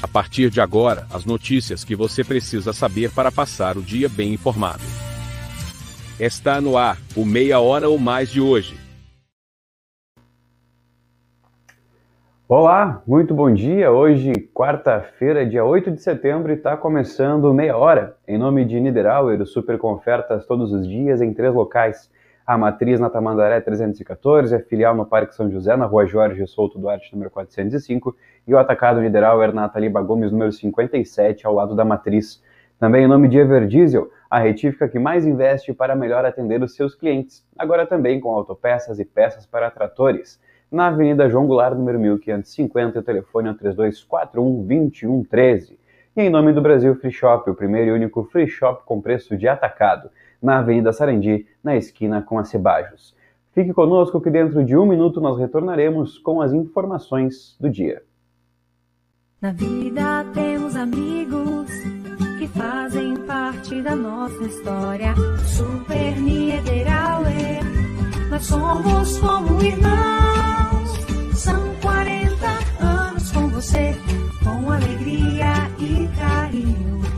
A partir de agora, as notícias que você precisa saber para passar o dia bem informado. Está no ar, o Meia Hora ou Mais de hoje. Olá, muito bom dia. Hoje, quarta-feira, dia 8 de setembro, está começando Meia Hora. Em nome de Niederauer, super com ofertas todos os dias em três locais. A matriz na Tamandaré 314, a filial no Parque São José, na rua Jorge Souto Duarte, número 405, e o atacado Niederauer na Taliba Gomes, número 57, ao lado da matriz. Também em nome de Everdiesel, a retífica que mais investe para melhor atender os seus clientes. Agora também com autopeças e peças para tratores. Na Avenida João Goulart, número 1550, o telefone é 3241 2113. E em nome do Brasil Free Shop, o primeiro e único free shop com preço de atacado na Avenida Sarandi, na esquina com a Cebajos. Fique conosco que dentro de um minuto nós retornaremos com as informações do dia. Na vida temos amigos que fazem parte da nossa história. Super Niederauer, nós somos como irmãos. São 40 anos com você, com alegria e carinho.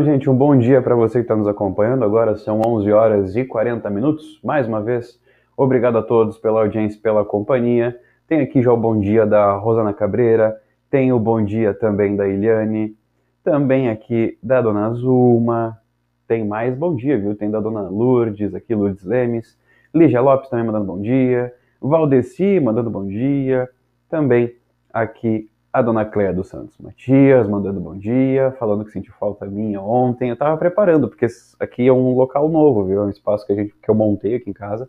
Então, gente, um bom dia para você que está nos acompanhando. Agora são 11 horas e 40 minutos. Mais uma vez, obrigado a todos pela audiência, pela companhia. Tem aqui já o bom dia da Rosana Cabreira, tem o bom dia também da Iliane, também aqui da Dona Zulma, tem mais bom dia, viu? Tem da Dona Lourdes, aqui Lourdes Lemes, Lígia Lopes também mandando bom dia, Valdeci mandando bom dia, também aqui a Dona Cléia dos Santos Matias mandando bom dia, falando que sentiu falta minha ontem. Eu tava preparando, porque aqui é um local novo, viu? É um espaço que, a gente, que eu montei aqui em casa.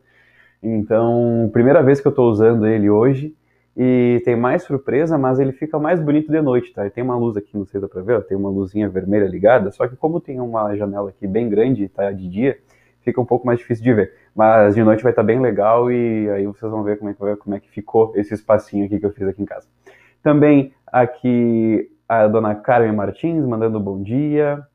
Então, primeira vez que eu tô usando ele hoje. E tem mais surpresa, mas ele fica mais bonito de noite, tá? E tem uma luz aqui, não sei se dá pra ver, ó, tem uma luzinha vermelha ligada, só que como tem uma janela aqui bem grande tá de dia, fica um pouco mais difícil de ver. Mas de noite vai estar tá bem legal e aí vocês vão ver como é, que, como é que ficou esse espacinho aqui que eu fiz aqui em casa. Também aqui a dona Carmen Martins mandando bom dia.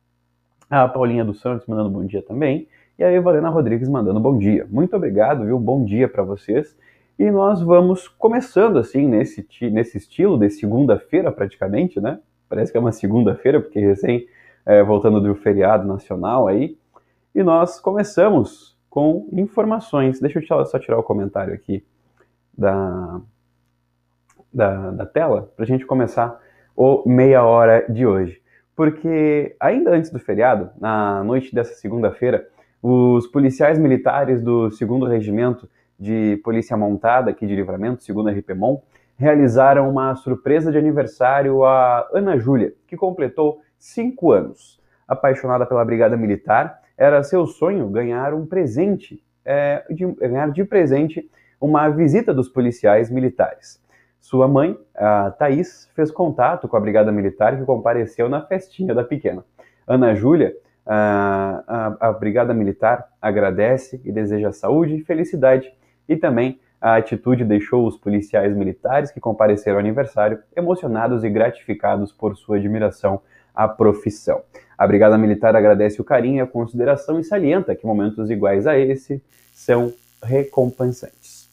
A Paulinha dos Santos mandando bom dia também. E a Evalena Rodrigues mandando bom dia. Muito obrigado, viu? Bom dia para vocês. E nós vamos começando assim nesse, nesse estilo de segunda-feira praticamente, né? Parece que é uma segunda-feira, porque recém é, voltando do feriado nacional aí. E nós começamos com informações. Deixa eu só tirar o comentário aqui da, da, da tela para a gente começar o meia hora de hoje. Porque ainda antes do feriado, na noite dessa segunda-feira, os policiais militares do 2 Regimento de Polícia Montada aqui de Livramento, 2 RPMON, realizaram uma surpresa de aniversário a Ana Júlia, que completou cinco anos. Apaixonada pela Brigada Militar, era seu sonho ganhar um presente, é, de, ganhar de presente uma visita dos policiais militares. Sua mãe, a Thaís, fez contato com a Brigada Militar que compareceu na festinha da pequena. Ana Júlia, a, a, a Brigada Militar agradece e deseja saúde e felicidade e também a atitude deixou os policiais militares que compareceram ao aniversário emocionados e gratificados por sua admiração à profissão. A Brigada Militar agradece o carinho e a consideração e salienta que momentos iguais a esse são recompensantes.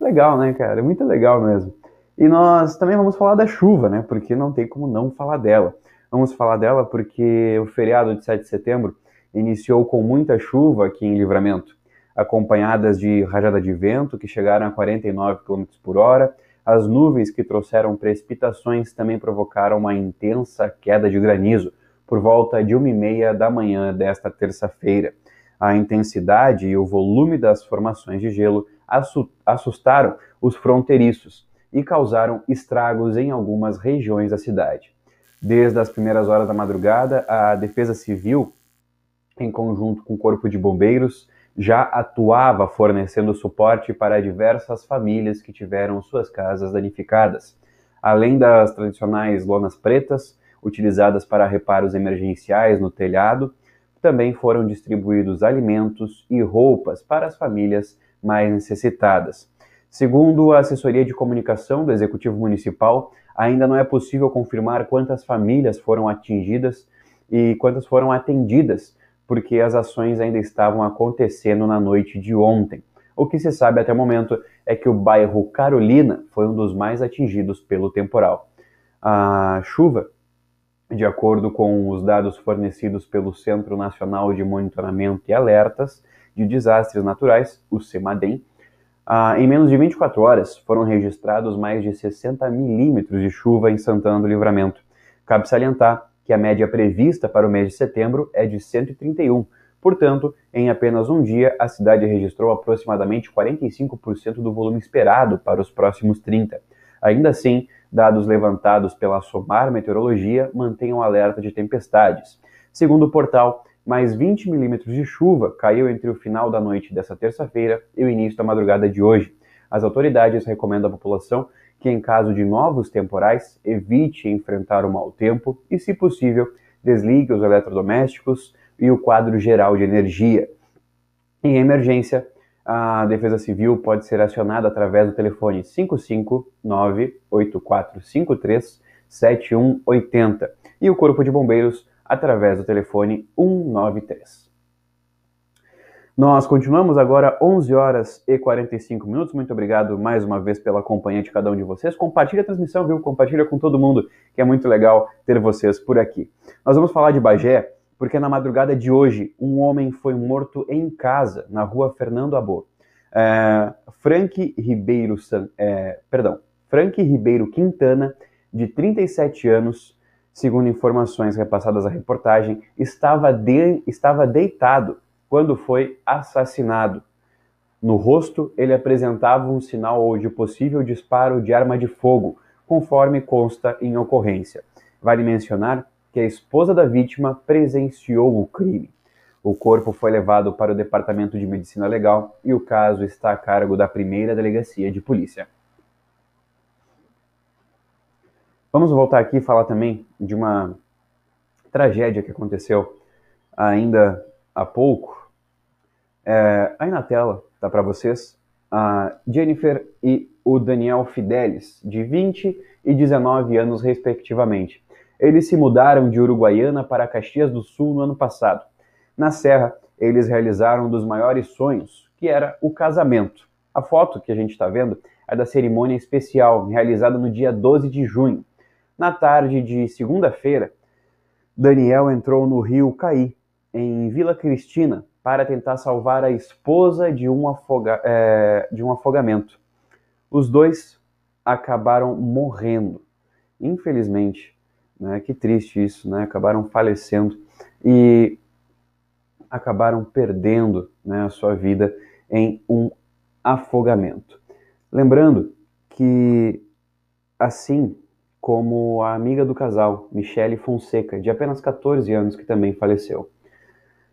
Legal, né, cara? Muito legal mesmo. E nós também vamos falar da chuva, né? Porque não tem como não falar dela. Vamos falar dela porque o feriado de 7 de setembro iniciou com muita chuva aqui em Livramento, acompanhadas de rajada de vento que chegaram a 49 km por hora. As nuvens que trouxeram precipitações também provocaram uma intensa queda de granizo por volta de uma e meia da manhã desta terça-feira. A intensidade e o volume das formações de gelo assustaram os fronteiriços e causaram estragos em algumas regiões da cidade. Desde as primeiras horas da madrugada, a Defesa Civil, em conjunto com o Corpo de Bombeiros, já atuava fornecendo suporte para diversas famílias que tiveram suas casas danificadas. Além das tradicionais lonas pretas, utilizadas para reparos emergenciais no telhado, também foram distribuídos alimentos e roupas para as famílias mais necessitadas. Segundo a assessoria de comunicação do Executivo Municipal, ainda não é possível confirmar quantas famílias foram atingidas e quantas foram atendidas, porque as ações ainda estavam acontecendo na noite de ontem. O que se sabe até o momento é que o bairro Carolina foi um dos mais atingidos pelo temporal. A chuva de acordo com os dados fornecidos pelo Centro Nacional de Monitoramento e Alertas de Desastres Naturais, o CEMADEM, ah, em menos de 24 horas foram registrados mais de 60 milímetros de chuva em Santana do Livramento. Cabe salientar que a média prevista para o mês de setembro é de 131. Portanto, em apenas um dia, a cidade registrou aproximadamente 45% do volume esperado para os próximos 30. Ainda assim, Dados levantados pela SOMAR Meteorologia mantêm um alerta de tempestades. Segundo o portal, mais 20 milímetros de chuva caiu entre o final da noite dessa terça-feira e o início da madrugada de hoje. As autoridades recomendam à população que, em caso de novos temporais, evite enfrentar o mau tempo e, se possível, desligue os eletrodomésticos e o quadro geral de energia. Em emergência, a Defesa Civil pode ser acionada através do telefone 559-8453-7180 e o Corpo de Bombeiros através do telefone 193. Nós continuamos agora 11 horas e 45 minutos. Muito obrigado mais uma vez pela companhia de cada um de vocês. Compartilha a transmissão, viu? Compartilha com todo mundo, que é muito legal ter vocês por aqui. Nós vamos falar de Bagé, porque na madrugada de hoje um homem foi morto em casa, na rua Fernando Abor. É, Frank Ribeiro, é, perdão, Frank Ribeiro Quintana, de 37 anos, segundo informações repassadas à reportagem, estava, de, estava deitado quando foi assassinado. No rosto, ele apresentava um sinal de possível disparo de arma de fogo, conforme consta em ocorrência. Vale mencionar que a esposa da vítima presenciou o crime. O corpo foi levado para o Departamento de Medicina Legal e o caso está a cargo da primeira delegacia de polícia. Vamos voltar aqui e falar também de uma tragédia que aconteceu ainda há pouco. É, aí na tela, tá para vocês, a Jennifer e o Daniel Fidelis, de 20 e 19 anos, respectivamente. Eles se mudaram de Uruguaiana para Caxias do Sul no ano passado. Na Serra, eles realizaram um dos maiores sonhos, que era o casamento. A foto que a gente está vendo é da cerimônia especial, realizada no dia 12 de junho. Na tarde de segunda-feira, Daniel entrou no rio Caí, em Vila Cristina, para tentar salvar a esposa de um, afoga é, de um afogamento. Os dois acabaram morrendo. Infelizmente, né? Que triste isso, né? Acabaram falecendo e acabaram perdendo né, a sua vida em um afogamento. Lembrando que, assim como a amiga do casal, Michele Fonseca, de apenas 14 anos, que também faleceu,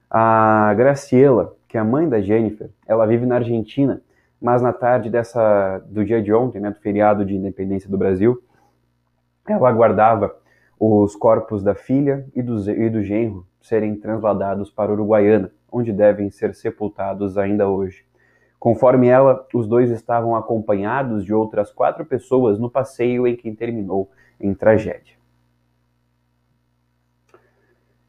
a Graciela, que é a mãe da Jennifer, ela vive na Argentina, mas na tarde dessa do dia de ontem, né, do feriado de independência do Brasil, ela aguardava os corpos da filha e do, e do genro serem transladados para Uruguaiana, onde devem ser sepultados ainda hoje. Conforme ela, os dois estavam acompanhados de outras quatro pessoas no passeio em que terminou em tragédia.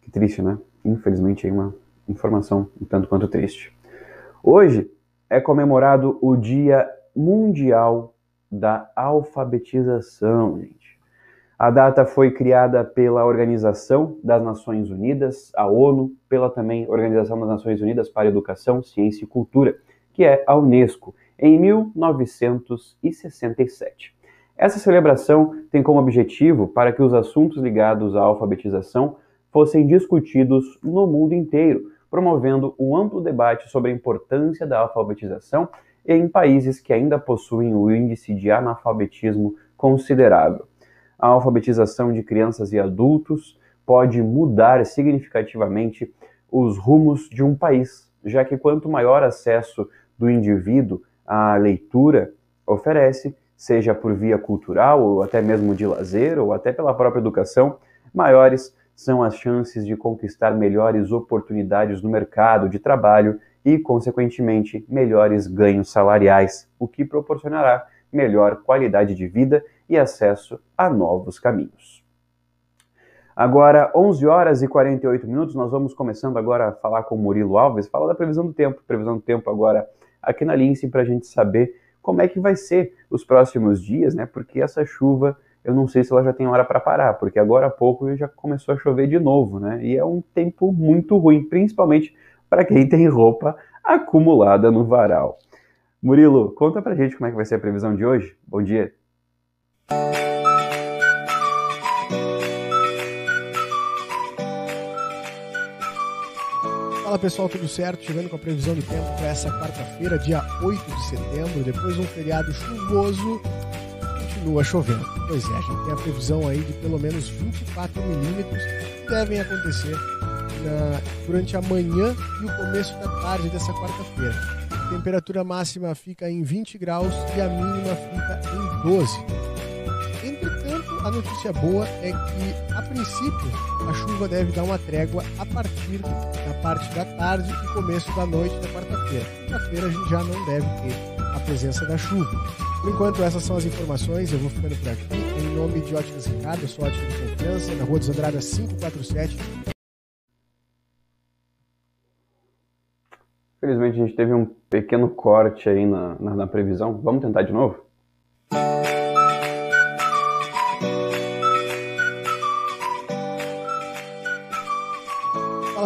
Que triste, né? Infelizmente, é uma informação um tanto quanto triste. Hoje é comemorado o Dia Mundial da alfabetização, gente. A data foi criada pela Organização das Nações Unidas, a ONU, pela também Organização das Nações Unidas para Educação, Ciência e Cultura, que é a Unesco, em 1967. Essa celebração tem como objetivo para que os assuntos ligados à alfabetização fossem discutidos no mundo inteiro, promovendo um amplo debate sobre a importância da alfabetização em países que ainda possuem o índice de analfabetismo considerável. A alfabetização de crianças e adultos pode mudar significativamente os rumos de um país, já que quanto maior acesso do indivíduo à leitura oferece, seja por via cultural ou até mesmo de lazer ou até pela própria educação, maiores são as chances de conquistar melhores oportunidades no mercado de trabalho e, consequentemente, melhores ganhos salariais, o que proporcionará melhor qualidade de vida e acesso a novos caminhos. Agora, 11 horas e 48 minutos, nós vamos começando agora a falar com Murilo Alves, fala da previsão do tempo, previsão do tempo agora aqui na Lince para a gente saber como é que vai ser os próximos dias, né? Porque essa chuva eu não sei se ela já tem hora para parar, porque agora há pouco já começou a chover de novo, né? E é um tempo muito ruim, principalmente para quem tem roupa acumulada no varal. Murilo, conta pra gente como é que vai ser a previsão de hoje. Bom dia. Fala pessoal, tudo certo? Chegando com a previsão do tempo para essa quarta-feira, dia 8 de setembro, depois de um feriado chuvoso continua chovendo. Pois é, a gente tem a previsão aí de pelo menos 24 milímetros que devem acontecer na, durante a manhã e o começo da tarde dessa quarta-feira. A temperatura máxima fica em 20 graus e a mínima fica em 12. A notícia boa é que, a princípio, a chuva deve dar uma trégua a partir da parte da tarde e começo da noite da quarta-feira. Quarta-feira a gente já não deve ter a presença da chuva. Por enquanto, essas são as informações. Eu vou ficando por aqui. Em nome de Óticas Ricardo, eu sou Ótica de Confiança, na Rua dos Andradas 547. Infelizmente, a gente teve um pequeno corte aí na, na, na previsão. Vamos tentar de novo?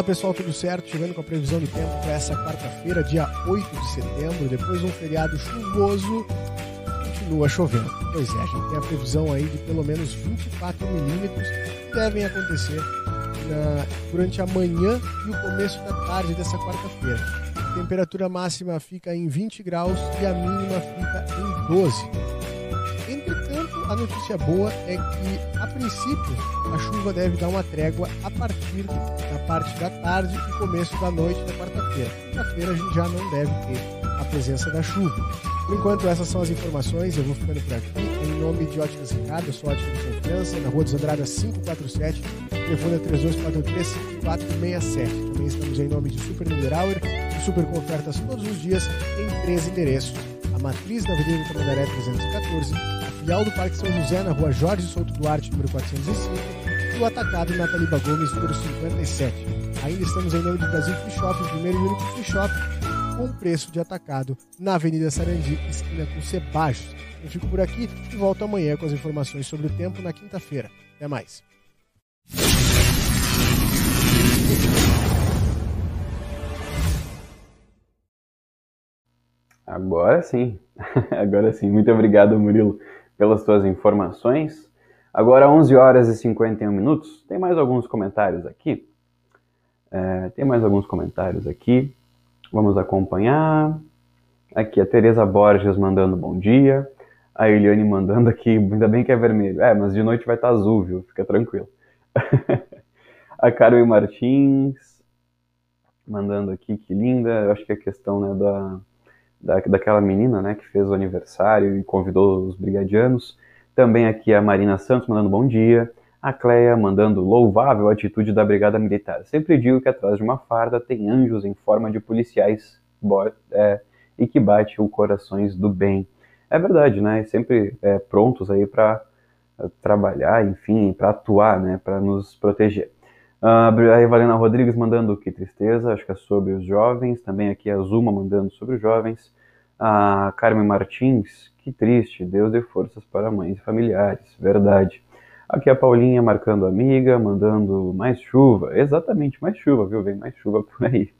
Fala pessoal, tudo certo? Chegando com a previsão do tempo para essa quarta-feira, dia 8 de setembro, depois de um feriado chuvoso continua chovendo. Pois é, a gente tem a previsão aí de pelo menos 24 milímetros que devem acontecer na, durante a manhã e o começo da tarde dessa quarta-feira. A temperatura máxima fica em 20 graus e a mínima fica em 12. A notícia boa é que, a princípio, a chuva deve dar uma trégua a partir da parte da tarde e começo da noite da quarta-feira. Quarta-feira a gente já não deve ter a presença da chuva. Por enquanto, essas são as informações. Eu vou ficando por aqui. Em nome de Óticas Ricardo, eu sou Ótica de Confiança, na Rua dos Andradas 547, telefone é 3243-5467. Também estamos em nome de Super Niederauer, super com ofertas todos os dias em três endereços. Matriz na Avenida Tamandaré 314, a filial do Parque São José, na Rua Jorge Souto Duarte, número 405, e o Atacado na Taliba Gomes, número 57. Ainda estamos em nome de Brasil Free Shop, o primeiro e único free shop com preço de atacado na Avenida Sarandi, esquina com Sebajos. Eu fico por aqui e volto amanhã com as informações sobre o tempo na quinta-feira. Até mais. Agora sim, agora sim. Muito obrigado, Murilo, pelas tuas informações. Agora 11 horas e 51 minutos. Tem mais alguns comentários aqui. É, tem mais alguns comentários aqui. Vamos acompanhar. Aqui a Tereza Borges mandando bom dia. A Eliane mandando aqui, ainda bem que é vermelho. É, mas de noite vai estar azul, viu? Fica tranquilo. a Carmen Martins mandando aqui, que linda. Eu acho que é questão né, da, da, daquela menina né, que fez o aniversário e convidou os brigadianos. Também aqui a Marina Santos mandando bom dia. A Cleia mandando louvável atitude da Brigada Militar. Sempre digo que atrás de uma farda tem anjos em forma de policiais é, e que bate o corações do bem. É verdade, né? Sempre é, prontos aí para é, trabalhar, enfim, para atuar, né? Para nos proteger. Uh, a Evalena Rodrigues mandando que tristeza, acho que é sobre os jovens. Também aqui a Zuma mandando sobre os jovens. A Carmen Martins, que triste, Deus dê forças para mães e familiares, verdade. Aqui a Paulinha marcando amiga, mandando mais chuva, exatamente, mais chuva, viu? Vem mais chuva por aí.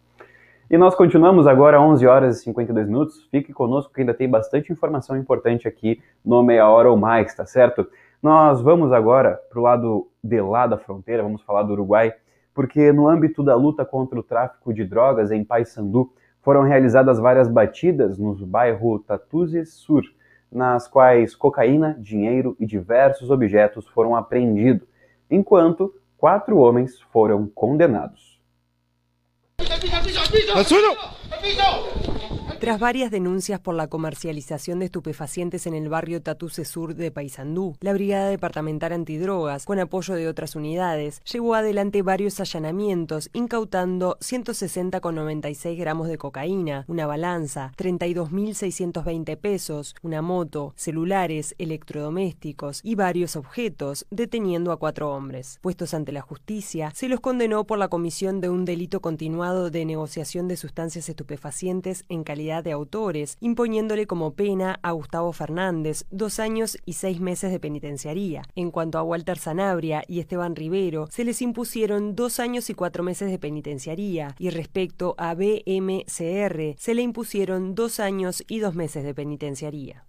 E nós continuamos agora 11 horas e 52 minutos. Fique conosco que ainda tem bastante informação importante aqui no Meia Hora ou Mais, tá certo? Nós vamos agora para o lado de lá da fronteira, vamos falar do Uruguai, porque no âmbito da luta contra o tráfico de drogas em Paysandu, foram realizadas várias batidas no bairro Tatuzes Sur, nas quais cocaína, dinheiro e diversos objetos foram apreendidos, enquanto quatro homens foram condenados. Tras varias denuncias por la comercialización de estupefacientes en el barrio Tatuse Sur de Paysandú, la Brigada Departamental Antidrogas, con apoyo de otras unidades, llevó adelante varios allanamientos, incautando 160,96 gramos de cocaína, una balanza, 32.620 pesos, una moto, celulares, electrodomésticos y varios objetos, deteniendo a cuatro hombres. Puestos ante la justicia, se los condenó por la comisión de un delito continuado de negociación de sustancias estupefacientes en calidad de autores, imponiéndole como pena a Gustavo Fernández dos años y seis meses de penitenciaría. En cuanto a Walter Sanabria y Esteban Rivero, se les impusieron dos años y cuatro meses de penitenciaría, y respecto a BMCR, se le impusieron dos años y dos meses de penitenciaría.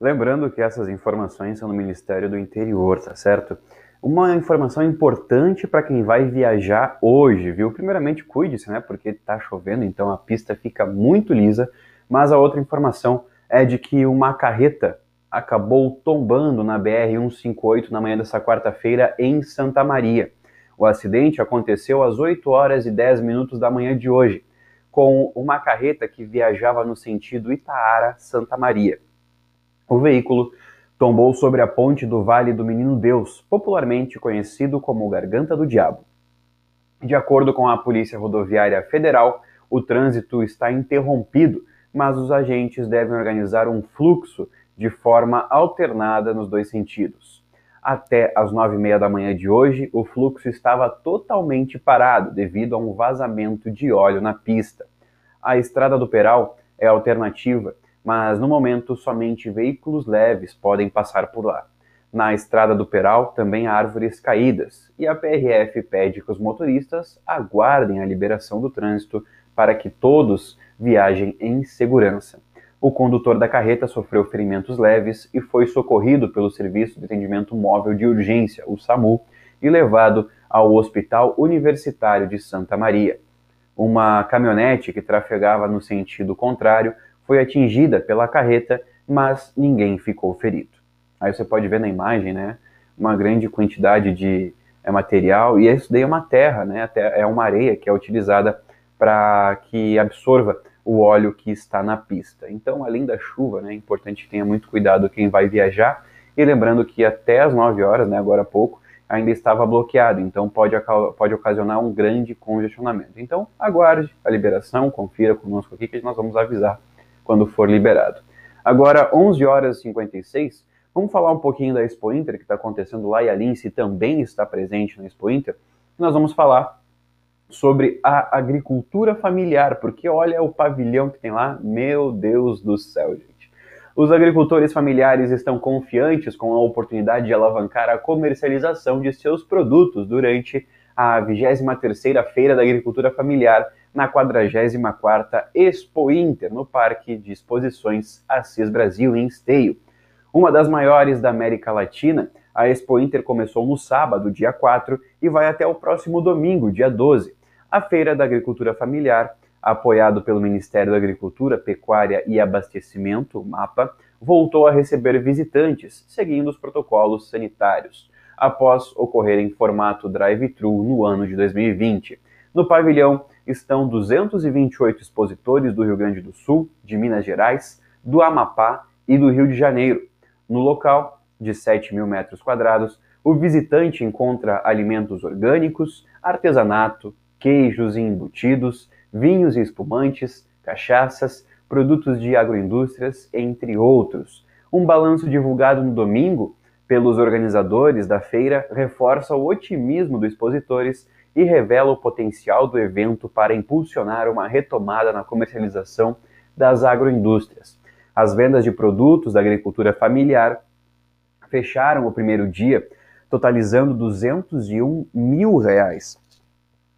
Lembrando que essas informações são no Ministério do Interior, tá certo? Uma informação importante para quem vai viajar hoje, viu? Primeiramente, cuide-se, né? Porque está chovendo, então a pista fica muito lisa. Mas a outra informação é de que uma carreta acabou tombando na BR-158 na manhã dessa quarta-feira em Santa Maria. O acidente aconteceu às 8 horas e 10 minutos da manhã de hoje, com uma carreta que viajava no sentido Itaara-Santa Maria. O veículo tombou sobre a ponte do Vale do Menino Deus, popularmente conhecido como Garganta do Diabo. De acordo com a Polícia Rodoviária Federal, o trânsito está interrompido, mas os agentes devem organizar um fluxo de forma alternada nos dois sentidos. Até às nove e meia da manhã de hoje, o fluxo estava totalmente parado devido a um vazamento de óleo na pista. A Estrada do Peral é alternativa mas no momento somente veículos leves podem passar por lá. Na estrada do Peral também há árvores caídas e a PRF pede que os motoristas aguardem a liberação do trânsito para que todos viajem em segurança. O condutor da carreta sofreu ferimentos leves e foi socorrido pelo Serviço de Atendimento Móvel de Urgência, o SAMU, e levado ao Hospital Universitário de Santa Maria. Uma caminhonete que trafegava no sentido contrário foi atingida pela carreta, mas ninguém ficou ferido. Aí você pode ver na imagem, né, uma grande quantidade de é, material, e isso daí é uma terra, né, é uma areia que é utilizada para que absorva o óleo que está na pista. Então, além da chuva, né, é importante que tenha muito cuidado quem vai viajar, e lembrando que até as 9 horas, né, agora há pouco, ainda estava bloqueado, então pode, pode ocasionar um grande congestionamento. Então, aguarde a liberação, confira conosco aqui que nós vamos avisar quando for liberado. Agora, 11 horas e 56, vamos falar um pouquinho da Expo Inter, que está acontecendo lá, e a Lince também está presente na Expo Inter. Nós vamos falar sobre a agricultura familiar, porque olha o pavilhão que tem lá, meu Deus do céu, gente. Os agricultores familiares estão confiantes com a oportunidade de alavancar a comercialização de seus produtos durante a 23ª Feira da Agricultura Familiar, na 44ª Expo Inter, no Parque de Exposições Assis Brasil, em Esteio. Uma das maiores da América Latina, a Expo Inter começou no sábado, dia 4, e vai até o próximo domingo, dia 12. A Feira da Agricultura Familiar, apoiado pelo Ministério da Agricultura, Pecuária e Abastecimento, MAPA, voltou a receber visitantes, seguindo os protocolos sanitários, após ocorrer em formato drive-thru no ano de 2020. No pavilhão estão 228 expositores do Rio Grande do Sul, de Minas Gerais, do Amapá e do Rio de Janeiro. No local, de 7 mil metros quadrados, o visitante encontra alimentos orgânicos, artesanato, queijos e embutidos, vinhos e espumantes, cachaças, produtos de agroindústrias, entre outros. Um balanço divulgado no domingo pelos organizadores da feira reforça o otimismo dos expositores e revela o potencial do evento para impulsionar uma retomada na comercialização das agroindústrias. As vendas de produtos da agricultura familiar fecharam o primeiro dia, totalizando 201 mil reais.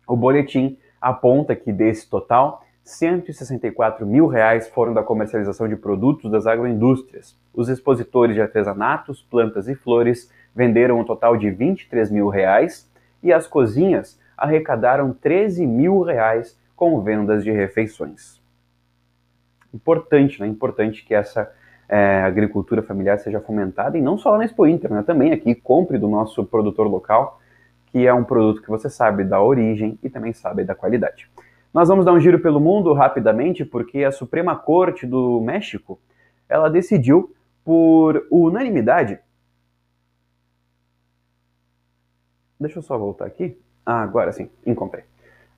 O boletim aponta que desse total, 164 mil reais foram da comercialização de produtos das agroindústrias. Os expositores de artesanatos, plantas e flores venderam um total de 23 mil reais e as cozinhas arrecadaram 13 mil reais com vendas de refeições. Importante, né? Importante que essa é, agricultura familiar seja fomentada e não só lá na Expo Inter, né? Também aqui compre do nosso produtor local, que é um produto que você sabe da origem e também sabe da qualidade. Nós vamos dar um giro pelo mundo rapidamente, porque a Suprema Corte do México ela decidiu por unanimidade. Deixa eu só voltar aqui. Ah, agora sim, encontrei.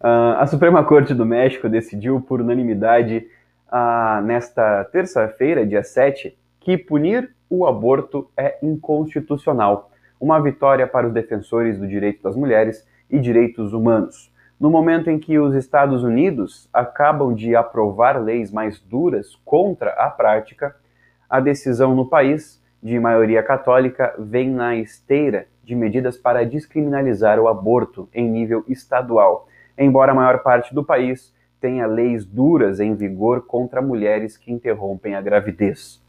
Uh, a Suprema Corte do México decidiu por unanimidade uh, nesta terça-feira, dia 7, que punir o aborto é inconstitucional. Uma vitória para os defensores do direito das mulheres e direitos humanos. No momento em que os Estados Unidos acabam de aprovar leis mais duras contra a prática, a decisão no país, de maioria católica, vem na esteira de medidas para descriminalizar o aborto em nível estadual, embora a maior parte do país tenha leis duras em vigor contra mulheres que interrompem a gravidez.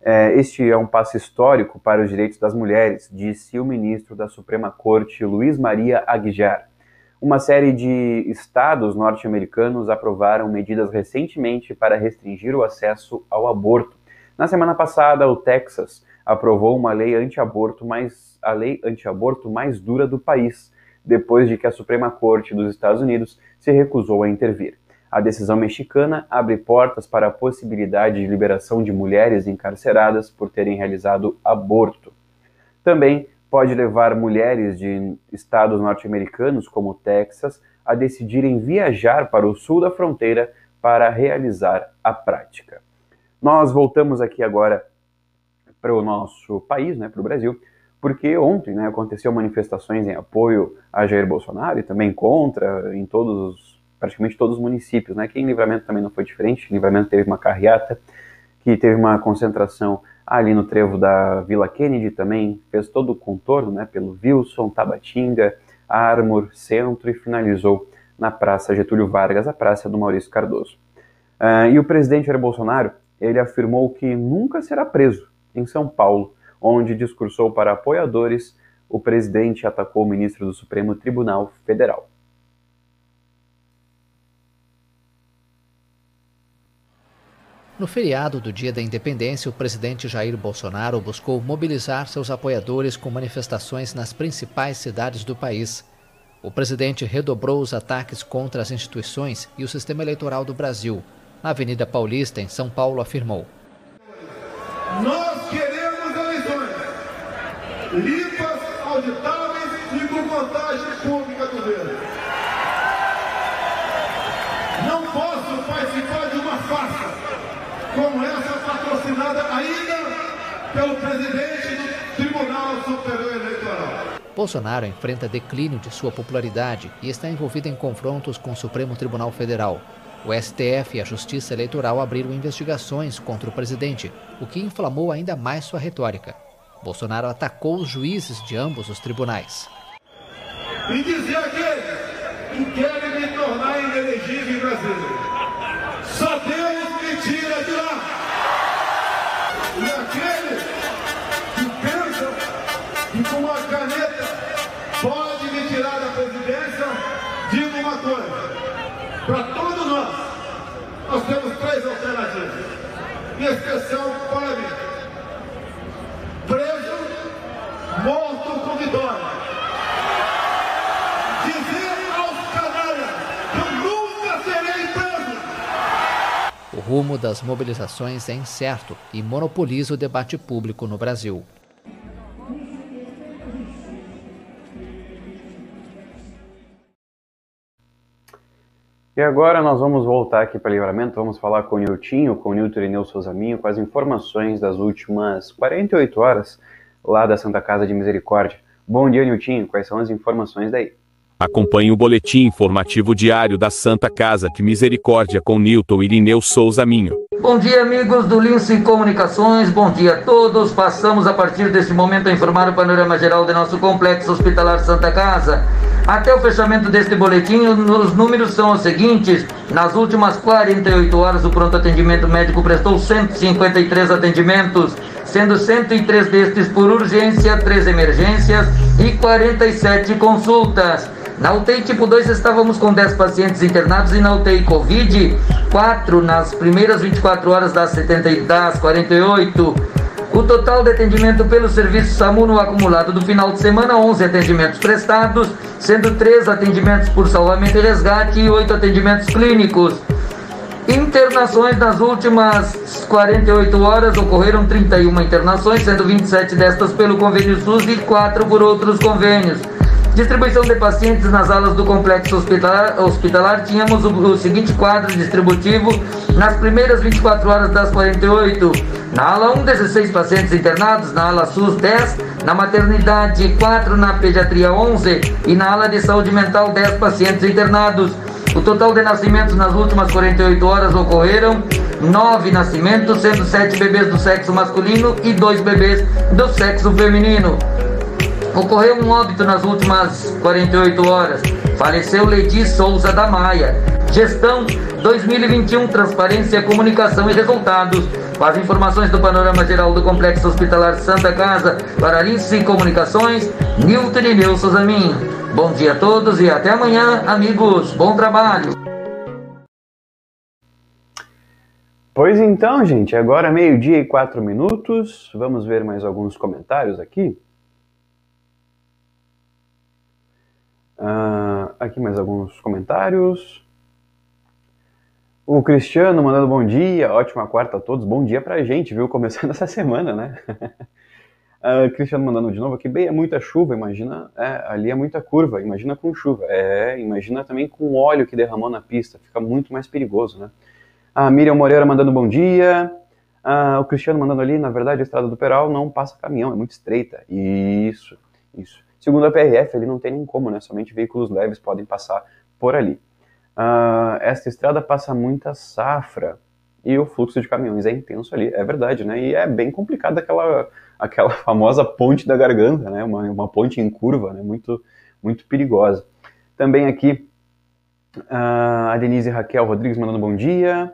É, este é um passo histórico para os direitos das mulheres, disse o ministro da Suprema Corte, Luiz Maria Aguijar. Uma série de estados norte-americanos aprovaram medidas recentemente para restringir o acesso ao aborto. Na semana passada, o Texas aprovou uma lei anti-aborto mais a lei anti-aborto mais dura do país, depois de que a Suprema Corte dos Estados Unidos se recusou a intervir. A decisão mexicana abre portas para a possibilidade de liberação de mulheres encarceradas por terem realizado aborto. Também pode levar mulheres de estados norte-americanos, como Texas, a decidirem viajar para o sul da fronteira para realizar a prática. Nós voltamos aqui agora para o nosso país, né, para o Brasil, porque ontem né, aconteceu manifestações em apoio a Jair Bolsonaro e também contra em todos, praticamente todos os municípios. Né, que em Livramento também não foi diferente. Em Livramento teve uma carreata que teve uma concentração ali no trevo da Vila Kennedy também, fez todo o contorno né, pelo Wilson, Tabatinga, Armor, Centro e finalizou na Praça Getúlio Vargas, a praça do Maurício Cardoso. Uh, e o presidente Jair Bolsonaro, ele afirmou que nunca será preso em São Paulo, onde discursou para apoiadores, o presidente atacou o ministro do Supremo Tribunal Federal. No feriado do Dia da Independência, o presidente Jair Bolsonaro buscou mobilizar seus apoiadores com manifestações nas principais cidades do país. O presidente redobrou os ataques contra as instituições e o sistema eleitoral do Brasil. Na Avenida Paulista, em São Paulo, afirmou: limpas, auditáveis e com vantagem pública do governo. Não posso participar de uma farsa como essa patrocinada ainda pelo presidente do Tribunal Superior Eleitoral. Bolsonaro enfrenta declínio de sua popularidade e está envolvido em confrontos com o Supremo Tribunal Federal. O STF e a Justiça Eleitoral abriram investigações contra o presidente, o que inflamou ainda mais sua retórica. Bolsonaro atacou os juízes de ambos os tribunais. E dizer aqueles que querem me tornar inelegível em Brasília. Só Deus me tira de lá. E aquele que pensa que com uma caneta pode me tirar da presidência, digo uma coisa. Para todos nós, nós temos três alternativas. Em especial para mim. Preso, morto com vitória. Rumo das mobilizações é incerto e monopoliza o debate público no Brasil. E agora nós vamos voltar aqui para Livramento, vamos falar com o Niltinho, com o Nilton Irineu Souzaminho, com as informações das últimas 48 horas lá da Santa Casa de Misericórdia. Bom dia, Niltinho, quais são as informações daí? Acompanhe o boletim informativo diário da Santa Casa de Misericórdia com Newton Irineu Souza Minho. Bom dia, amigos do Lince Comunicações. Bom dia a todos. Passamos a partir deste momento a informar o panorama geral do nosso complexo hospitalar Santa Casa. Até o fechamento deste boletim, os números são os seguintes: nas últimas 48 horas, o pronto atendimento médico prestou 153 atendimentos, sendo 103 destes por urgência, 3 emergências e 47 consultas. Na UTI tipo 2 estávamos com 10 pacientes internados e na UTI Covid, 4 nas primeiras 24 horas das, 70, das 48. O total de atendimento pelo serviço SAMU no acumulado do final de semana, 11 atendimentos prestados, sendo 3 atendimentos por salvamento e resgate e 8 atendimentos clínicos. Internações nas últimas 48 horas ocorreram 31 internações, sendo 27 destas pelo convênio SUS e 4 por outros convênios. Distribuição de pacientes nas alas do complexo hospitalar, hospitalar tínhamos o, o, seguinte quadro distributivo nas primeiras 24 horas das 48. Na ala 1, 16 pacientes internados, na ala SUS 10, na maternidade 4, na pediatria 11 e na ala de saúde mental 10 pacientes internados. O total de nascimentos nas últimas 48 horas ocorreram 9 nascimentos, sendo 7 bebês do sexo masculino e 2 bebês do sexo feminino. Ocorreu um óbito nas últimas 48 horas. Faleceu Ledi Souza da Maia. Gestão 2021, Transparência, Comunicação e Resultados. Com as informações do panorama geral do Complexo Hospitalar Santa Casa, para Alice Comunicações, Nilton e Nilson Zamin. Bom dia a todos e até amanhã, amigos. Bom trabalho. Pois então, gente, agora meio-dia e quatro minutos. Vamos ver mais alguns comentários aqui. Uh, aqui mais alguns comentários. O Cristiano mandando bom dia, ótima quarta a todos, bom dia pra gente, viu? Começando essa semana, né? uh, Cristiano mandando de novo aqui, bem, é muita chuva, imagina, é, ali é muita curva, imagina com chuva, é, imagina também com óleo que derramou na pista, fica muito mais perigoso, né? A Miriam Moreira mandando bom dia, uh, o Cristiano mandando ali, na verdade a estrada do Peral não passa caminhão, é muito estreita, isso, isso. Segundo a PRF, ele não tem nem como, né? Somente veículos leves podem passar por ali. Uh, esta estrada passa muita safra e o fluxo de caminhões é intenso ali, é verdade, né? E é bem complicado aquela, aquela famosa ponte da garganta, né? Uma, uma ponte em curva, né? Muito, muito perigosa. Também aqui uh, a Denise Raquel Rodrigues mandando bom dia.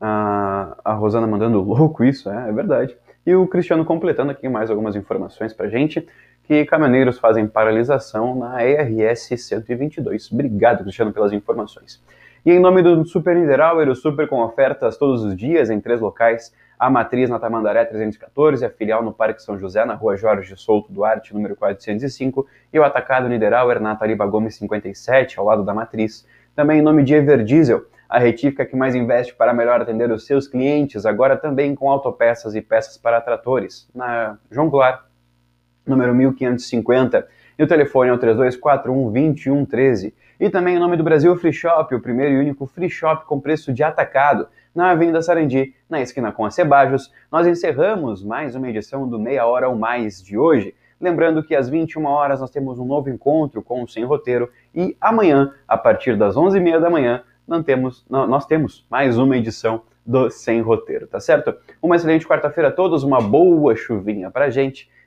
Uh, a Rosana mandando louco isso, é, é verdade. E o Cristiano completando aqui mais algumas informações pra gente que caminhoneiros fazem paralisação na ERS 122. Obrigado, Cristiano, pelas informações. E em nome do Super Niederauer, o Super com ofertas todos os dias em três locais, a matriz na Tamandaré 314, a filial no Parque São José, na rua Jorge Souto Duarte, número 405, e o atacado Niederauer na Tariba Gomes 57, ao lado da matriz. Também em nome de Everdiesel, a retífica que mais investe para melhor atender os seus clientes, agora também com autopeças e peças para tratores, na João Goulart, número 1550. E o telefone é o 3241-2113. E também em nome do Brasil Free Shop, o primeiro e único free shop com preço de atacado, na Avenida Sarandi, na esquina com a Cebajos. Nós encerramos mais uma edição do Meia Hora ou Mais de hoje. Lembrando que às 21 horas nós temos um novo encontro com o Sem Roteiro e amanhã, a partir das 11h30 da manhã, temos, nós temos mais uma edição do Sem Roteiro, tá certo? Uma excelente quarta-feira a todos, uma boa chuvinha pra gente